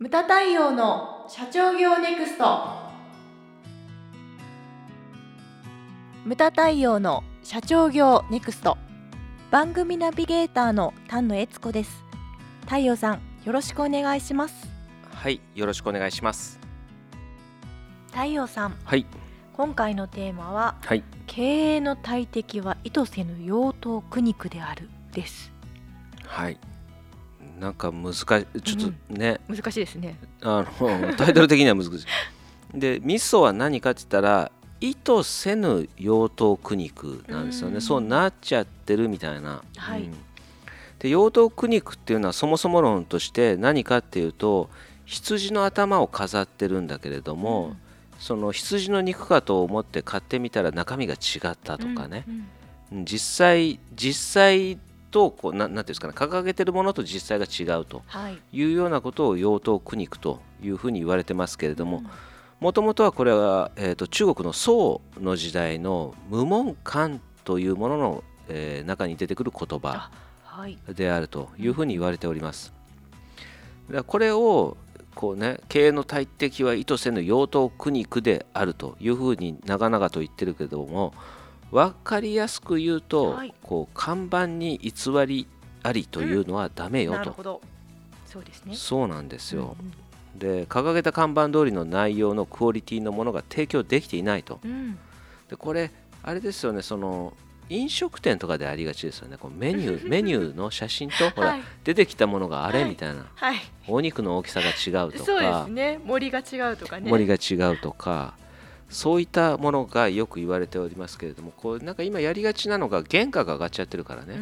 ムタ太陽の社長業ネクスト。ムタ太陽の社長業ネクスト。番組ナビゲーターの丹野悦子です。太陽さんよろしくお願いします。はい、よろしくお願いします。太陽さん。はい、今回のテーマははい、経営の大敵は意図せぬ養豚苦肉であるです。はい。なんか難しい、ちょっとね、難しいですねあのタイトル的には難しい。で、ミソは何かって言ったら、意図せぬ養豚苦肉なんですよね。うんそうなっちゃってるみたいな。はいうんで、養豚苦肉っていうのはそもそも論として何かっていうと、羊の頭を飾ってるんだけれども、その羊の肉かと思って買ってみたら中身が違ったとかね。うんうんうん実際実際とこうななんていうんですかね掲げてるものと実際が違うとはい。いうようなことを養豚苦肉というふうに言われてますけれどももともとはこれは、えー、と中国の宋の時代の無門漢というものの、えー中に出てくる言葉はい。であるというふうに言われております。これをこうね経営の大敵は意図せぬ養豚苦肉であるというふうに長々と言ってるけども分かりやすく言うと、はい。こう看板に偽りありというのはダメよと、なるほど。そうですね。そうなんですよ、うんで掲げた看板通りの内容のクオリティのものが提供できていないと。うん。でこれあれですよねその飲食店とかでありがちですよね。こうメニュー メニューの写真とほら、はい。出てきたものがあれはい。みたいな、はい。お肉の大きさが違うとそうでかすね。森が違うとかね。盛りが違うとかそういったものがよく言われておりますけれどもこうなんか今やりがちなのが原価が上がっちゃってるからね、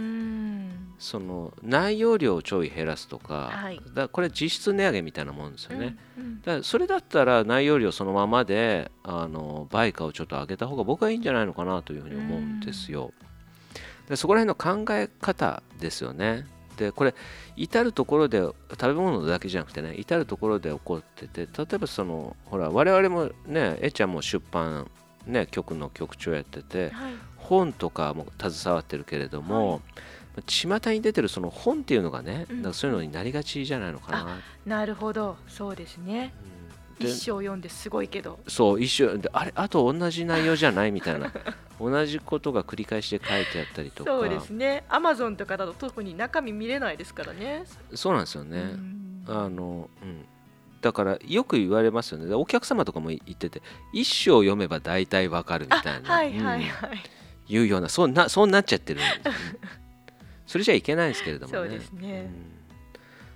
その内容量をちょい減らすとか,、はい。だこれ実質値上げみたいなもんですよね、うんうん。だからそれだったら内容量そのままであの売価をちょっと上げた方が僕はいいんじゃないのかなというふうに思うんですよ。でそこら辺の考え方ですよね。でこれ至る所で食べ物だけじゃなくてね至る所で起こってて例えばそのほら我々もねえちゃんも出版ね局の局長やっててはい。本とかも携わってるけれども、巷に出てるその本っていうのがね、うん。なんかそういうのになりがちじゃないのかな。なるほど。そうですね。うん。で一生読んですごいけど。そう一緒であれあと同じ内容じゃないみたいな同じことが繰り返して書いてあったりとか。そうですね。アマゾンとかだと特に中身見れないですからね。そうなんですよね、うん。あのうん。だからよく言われますよね。でお客様とかも言ってて一章読めば大体わかるみあたいな、はいはいうん。はいいうようなそうなそうなっちゃってるそれじゃいけないですけれどもね。そうですね。うん。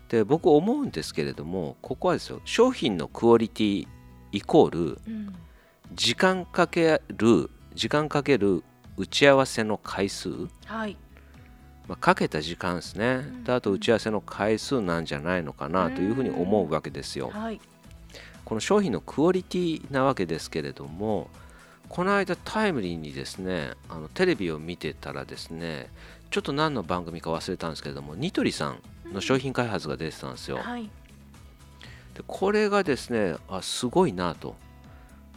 で僕思うんですけれどもここはですよ。商品のクオリティイコールうん。時間かける時間かける打ち合わせの回数、はい。まあ、かけた時間ですね、ん。であと打ち合わせの回数なんじゃないのかなというふうに思うわけですよ。はい。この商品のクオリティなわけですけれどもこの間タイムリーにですねあのテレビを見てたらですねちょっと何の番組か忘れたんですけれどもニトリさんの商品開発が出てたんですよ。はい。でこれがですねあすごいなと。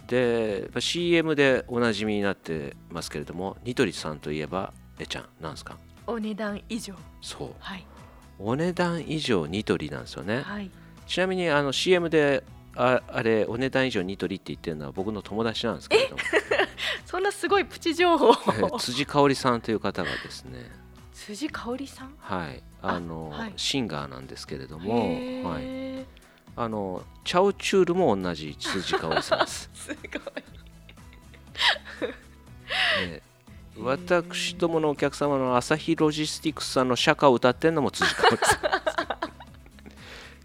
でやっぱ CM でおなじみになってますけれどもニトリさんといえばえちゃんなんですか？お値段以上。そう。はい。お値段以上ニトリなんですよね。はい。ちなみにあの CM でああれお値段以上ニトリって言ってるのは僕の友達なんですけれども、そんなすごいプチ情報。え ー辻香織さんという方がですね。辻香織さん？はい。あのあはい。シンガーなんですけれども、へはい、ーあのチャオチュールも同じ辻香織さんです。すごい。えー私どものお客様の朝日ロジスティクスさんの社歌を歌ってるのも辻香織さん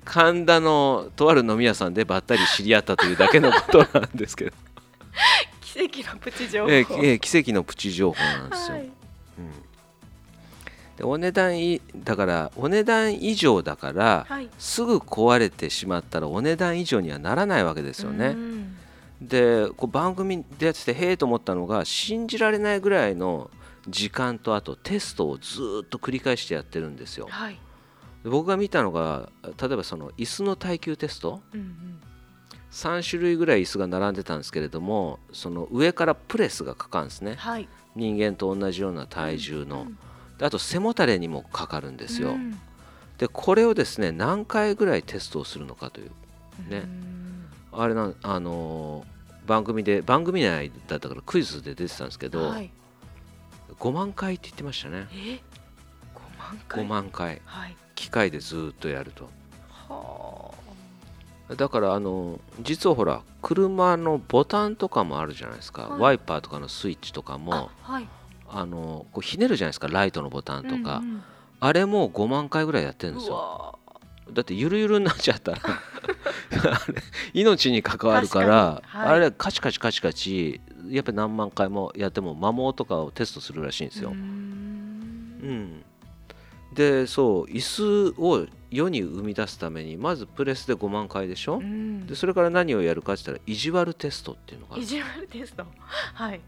神田のとある飲み屋さんでばったり知り合ったというだけのことなんですけど、奇跡のプチ情報。えーえー奇跡のプチ情報なんですよ、はい。うんでお値段いだからお値段以上だから、はい。すぐ壊れてしまったらお値段以上にはならないわけですようね。ん。でこう番組でやっててへえと思ったのが信じられないぐらいの時間とあとテストをずーっと繰り返してやってるんですよ。はい。で僕が見たのが例えばその椅子の耐久テストうんうん。3種類ぐらい椅子が並んでたんですけれどもその上からプレスがかかるんですね。はい。人間と同じような体重の、うんであと背もたれにもかかるんですよ、うん。でこれをですね何回ぐらいテストをするのかというね。うん。あれなあのー番組で番組内だったからクイズで出てたんですけど、はい。5万回って言ってましたね。え？5万回？5万回。はい。機械でずっとやると。はだからあの実はほら車のボタンとかもあるじゃないですか、はい。ワイパーとかのスイッチとかあも。あはいあのこうひねるじゃないですかライトのボタンとか、うんあれも5万回ぐらいやってるんですよ。だってゆるゆるになっちゃったら 命に関わるから、はい。あれカチカチカチカチやっぱり何万回もやっても摩耗とかをテストするらしいんですよ。うー。ん。うん、でそう椅子を世に生み出すためにまずプレスで5万回でしょ、うん。でそれから何をやるかって言ったら意地悪テストっていうのがある意地悪テスト。はい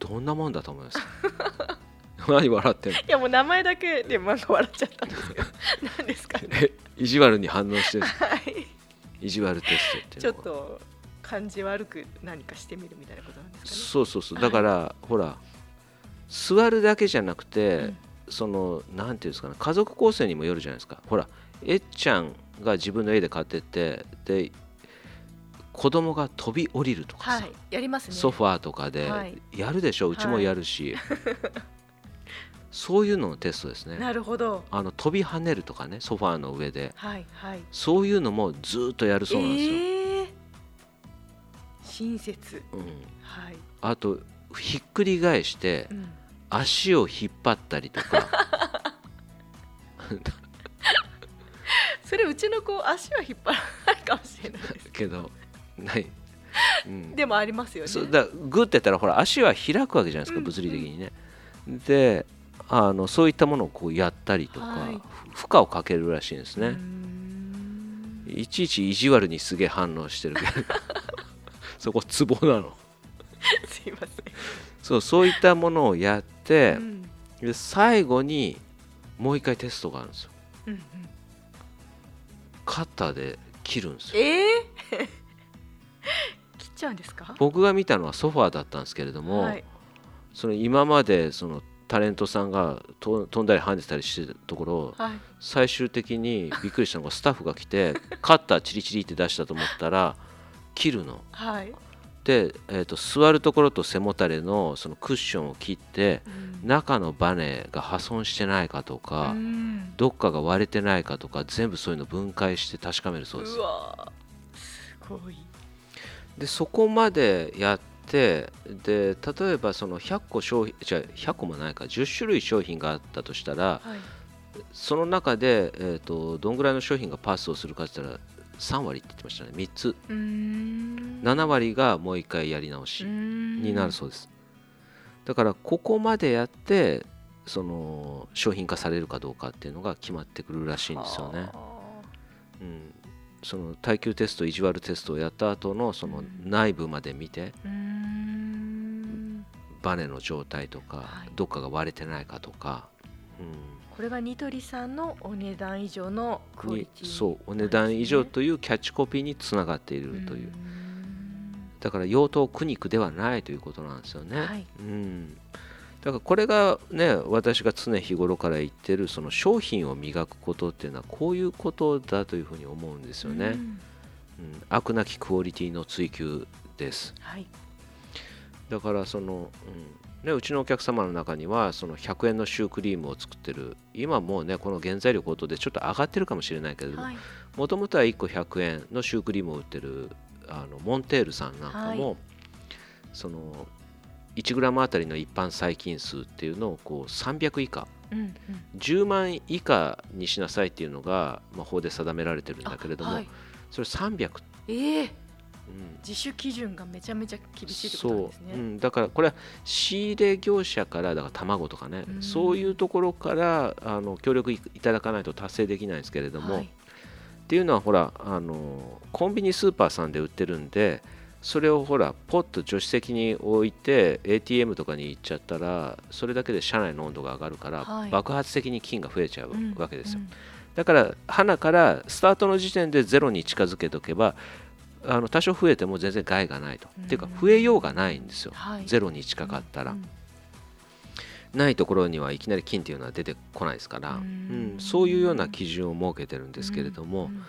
どんなもんだと思います 何笑ってんの？いやもう名前だけでなんか笑っちゃったんですけど。何ですか？ね え意地悪に反応してる。はい。意地悪テストっていうちょっと感じ悪く何かしてみるみたいなことなんですかね。そうそうそう。だから、ほら座るだけじゃなくて、うん。そのなんていうんですかね家族構成にもよるじゃないですか。ほらえっちゃんが自分の家で飼っててで子供が飛び降りるとかさ、はいやりますね。ソファーとかではい。やるでしょ、うちもやるし、そういうののテストですね。なるほど。あの飛び跳ねるとかねソファーの上で。はいはい。そういうのもずーっとやるそうなんですよ、えー。親切。うん、はい、あとひっくり返してうん、足を引っ張ったりとか。それうちの子足は引っ張らないかもしれないです。けどない、うん、でもありますよね。そうだグッてやったらほら足は開くわけじゃないですかうん物理的にね、であのそういったものをこうやったりとか、はい。ふ負荷をかけるらしいんですね、ん。いちいち意地悪にすげえ反応してるけど。そこツボなの。すいませそうそういったものをやってん、う、ん。で最後にもう一回テストがあるんですよ。うんうん、カッターで切るんですよ。えー、切っちゃうんですか？僕が見たのはソファーだったんですけれども、はい、その今までそのタレントさんがと飛んだり跳ねてたりしてたところをはい、最終的にびっくりしたのがスタッフが来て カッターチリチリって出したと思ったら切るの。はい、で、えー、と座るところと背もたれのそのクッションを切ってうん。中のバネが破損してないかとか、うん。どっかが割れてないかとか全部そういうの分解して確かめるそうです。う。わー。すごいでそこまでやってで例えばその100個商品じゃあ100個もないか10種類商品があったとしたらはい。その中で、えー、とどんぐらいの商品がパスをするかって言ったら3割って言ってましたね3つ。うーん。7割がもう一回やり直しにになるそうです。だからここまでやってその商品化されるかどうかっていうのが決まってくるらしいんですよね、うん、その耐久テスト意地悪テストをやった後のそのうん。内部まで見てバネの状態とか、はい。どっかが割れてないかとか、これがニトリさんのお値段以上のクオリティそうお値段以上というキャッチコピーにつながっているという、だから用途苦肉ではないということなんですよね、はい。うん、だからこれがね私が常日頃から言ってるその商品を磨くことっていうのはこういうことだというふうに思うんですよね、うん。うん、悪なきクオリティの追求です。はい。だからその、うん。ね、うちのお客様の中にはその100円のシュークリームを作ってる。今もうねこの原材料高騰でちょっと上がってるかもしれないけれどもはい。もともとは1個100円のシュークリームを売ってるあのモンテールさんなんかも、はその 1g あたりの一般細菌数っていうのをこう300以下うんうん。10万以下にしなさいっていうのが、まあ、法で定められてるんだけれども、はい。それ300、ええうん。自主基準がめちゃめちゃ厳しいってことですそう、ん、だからこれは仕入れ業者からだから卵とかね、うん。そういうところからあの協力いいただかないと達成できないんですけれども、はい。っていうのはほらあのコンビニスーパーさんで売ってるんでそれをほらポッと助手席に置いて ATM とかに行っちゃったらそれだけで車内の温度が上がるから、はい。爆発的に菌が増えちゃううんわけですよ、うんだから花からスタートの時点でゼロに近づけとけばあの多少増えても全然害がないと、うん。っていうか増えようがないんですよ、はい。ゼロに近かったら、うんないところにはいきなり金っていうのは出てこないですから、ううん。んそういうような基準を設けてるんですけれども、うん。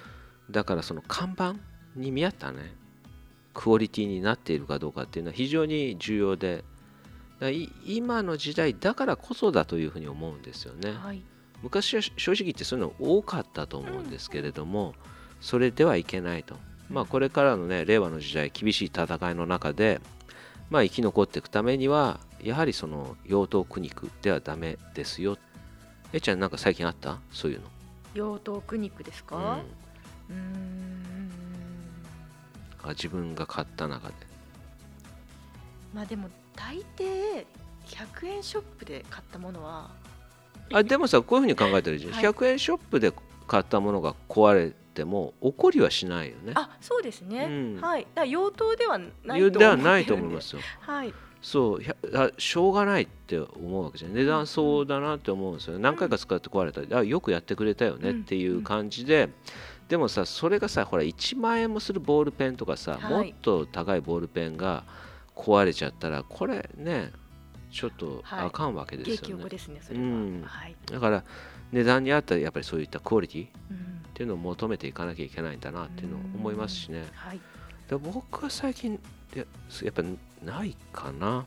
だからその看板に見合ったねクオリティになっているかどうかっていうのは非常に重要で今の時代だからこそだというふうに思うんですよね。はい。昔は正直言ってそういうの多かったと思うんですけれども、それではいけないと、まあ、これからのね令和の時代厳しい戦いの中で、まあ、生き残っていくためにはやはりその養豚苦肉ではダメですよ。えっちゃんなんか最近あった？そういうの、養豚苦肉ですうん。かうーん。あ自分が買った中で。まあでも大抵100円ショップで買ったものはあでもさこういうふうに考えたらいいじゃん、はい。100円ショップで買ったものが壊れても怒りはしないよね。あそうですね、うん。はい。だから養豚ではないとで。はないと思いますよ。はい。そう。しょうがないって思うわけじゃん。値段そうだなって思うんですよ何回か使って壊れたら、あよくやってくれたよねっていう感じで、でもさそれがさほら1万円もするボールペンとかさ、はい。もっと高いボールペンが壊れちゃったらこれねちょっとはい。あかんわけです激よね、横ですねそれは、うん。はい、だから値段に合ったやっぱりそういったクオリティっうん。ていうのを求めていかなきゃいけないんだなっていうのを思いますしね、はい。で僕は最近ややっぱないかな。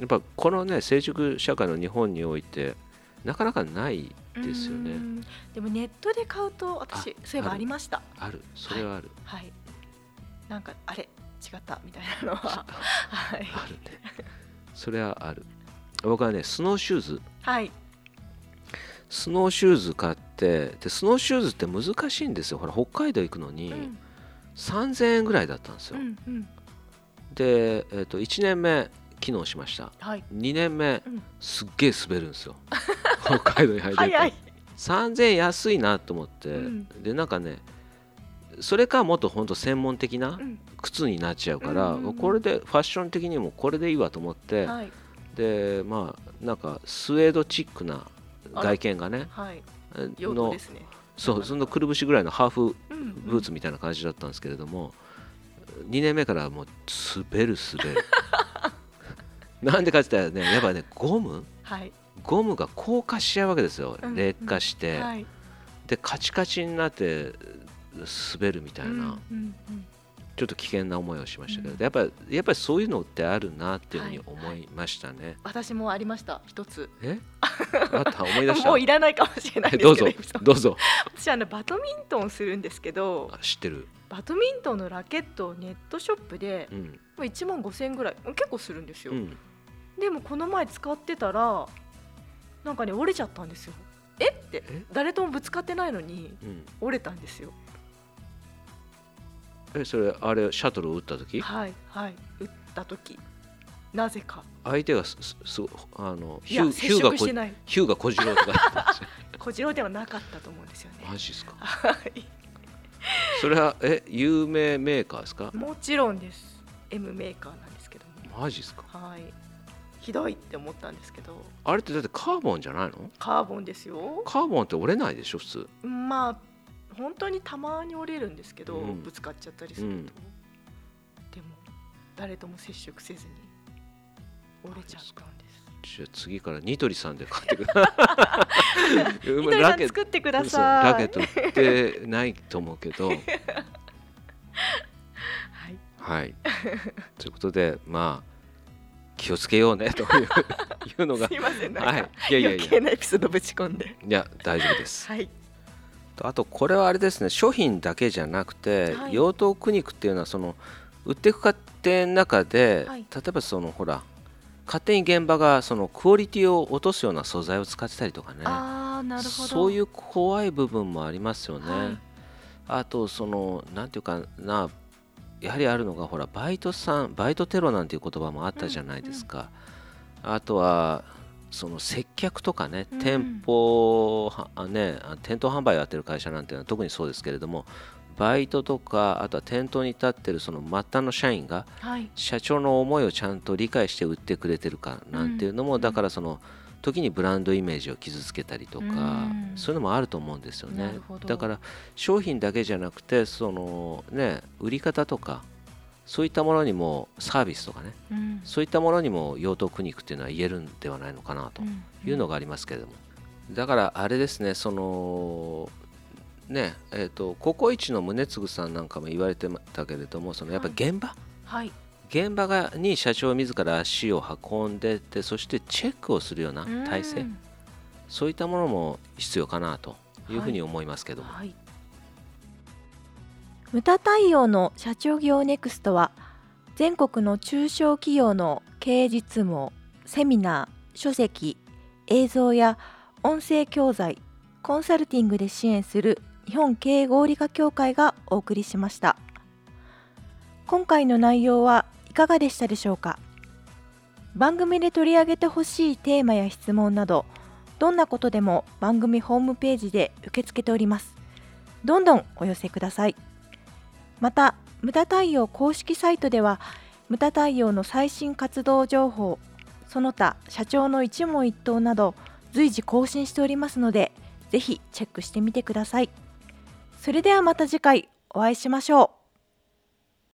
やっぱこのね成熟社会の日本においてなかなかないですよね。うん。でもネットで買うと私あそういえばありました。ある。それはある、はい。なんかあれ？違った？みたいなのは。はい。あるね。それはある。僕はねスノーシューズ。はい。スノーシューズ買ってでスノーシューズって難しいんですよ。ほら北海道行くのにうん。3000円ぐらいだったんですよ、うんうん。で、えー、と1年目機能しました。はい。2年目うん。すっげえ滑るんですよ 北海道に入って。い。3000円安いなと思って、うん。でなんかねそれかもっと本当専門的なうん。靴になっちゃうから、うんうんうん。これでファッション的にもこれでいいわと思って、はい。でまあなんかスウェードチックな外見がねはい。のですね。そうそのくるぶしぐらいのハーフうんブーツみたいな感じだったんですけれども、2年目からもう滑る滑る。なんでかって言ったらねやっぱねゴムはいゴムが硬化しちゃうわけですよ。うん劣化して、はい。でカチカチになって滑るみたいな、ちょっと危険な思いをしましたけど、うん。やっぱりやっぱりそういうのってあるなっていうふうにはい思いましたね、私もありました。一つ。え？あった？思い出した？もういらないかもしれないですけど。うぞ。どうぞ。私あのバドミントンするんですけど。あ知ってる。バドミントンのラケットをネットショップでうん。もう1万5000円ぐらい結構するんですよ、うん。でもこの前使ってたらなんかね折れちゃったんですよ。え？って。え？誰ともぶつかってないのにうん。折れたんですよ。えそれあれシャトルを打った時？はいはい。打った時。なぜか。相手がすすすあのヒューヒ接ューがこヒューが小次郎とか 小次郎ではなかったと思うんですよね。マジですか？はい。それはえ有名メーカーですか？もちろんです。M メーカーなんですけども。マジですか？はいひどいって思ったんですけど。あれってだってカーボンじゃないの？カーボンですよ。カーボンって折れないでしょ普通。まあ本当にたまに折れるんですけど、うん。ぶつかっちゃったりすると、うん。でも誰とも接触せずに折れちゃったんです。じゃあ次からニトリさんで買ってください。ニトリさん作ってください。ラケット売ってないと思うけど。はい。はい。ということでまあ気をつけようねという いうのが。すいませんなんか、はい。いやいやい余や計なエピソードぶち込んで。いや大丈夫です。はい。あとこれはあれですね。商品だけじゃなくて、はい。養豚苦肉っていうのはその売っていく過程の中で、はい。例えばそのほら勝手に現場がそのクオリティを落とすような素材を使ってたりとかね。ああなるほど。そういう怖い部分もありますよね、はい。あとそのなんていうかなやはりあるのがほらバイトさんバイトテロなんていう言葉もあったじゃないですか、あとはその接客とかね、うん店舗はあねあ店頭販売をやってる会社なんていうのは特にそうですけれどもバイトとかあとは店頭に立ってるその末端の社員がはい。社長の思いをちゃんと理解して売ってくれてるかなんていうのも、うん。だからその時にブランドイメージを傷つけたりとか、うん。そういうのもあると思うんですよね。だから商品だけじゃなくてそのね売り方とかそういったものにもサービスとかねうん。そういったものにも養豚苦肉っていうのは言えるんではないのかなというのがありますけれども、だからあれですねそのねえー、とココイチの宗次さんなんかも言われてたけれどもそのやっぱ現場、はい現場がに社長自ら足を運んでってそしてチェックをするような体制、うんそういったものも必要かなというふうに思いますけども、はい。ムタ太陽の社長業ネクストは全国の中小企業の経営実務をセミナー、書籍、映像や音声教材、コンサルティングで支援する日本経営合理化協会がお送りしました。今回の内容はいかがでしたでしょうか？番組で取り上げてほしいテーマや質問などどんなことでも番組ホームページで受け付けております。どんどんお寄せください。また無駄太陽公式サイトでは無駄太陽の最新活動情報その他社長の一問一答など随時更新しておりますのでぜひチェックしてみてください。それではまた次回お会いしましょう。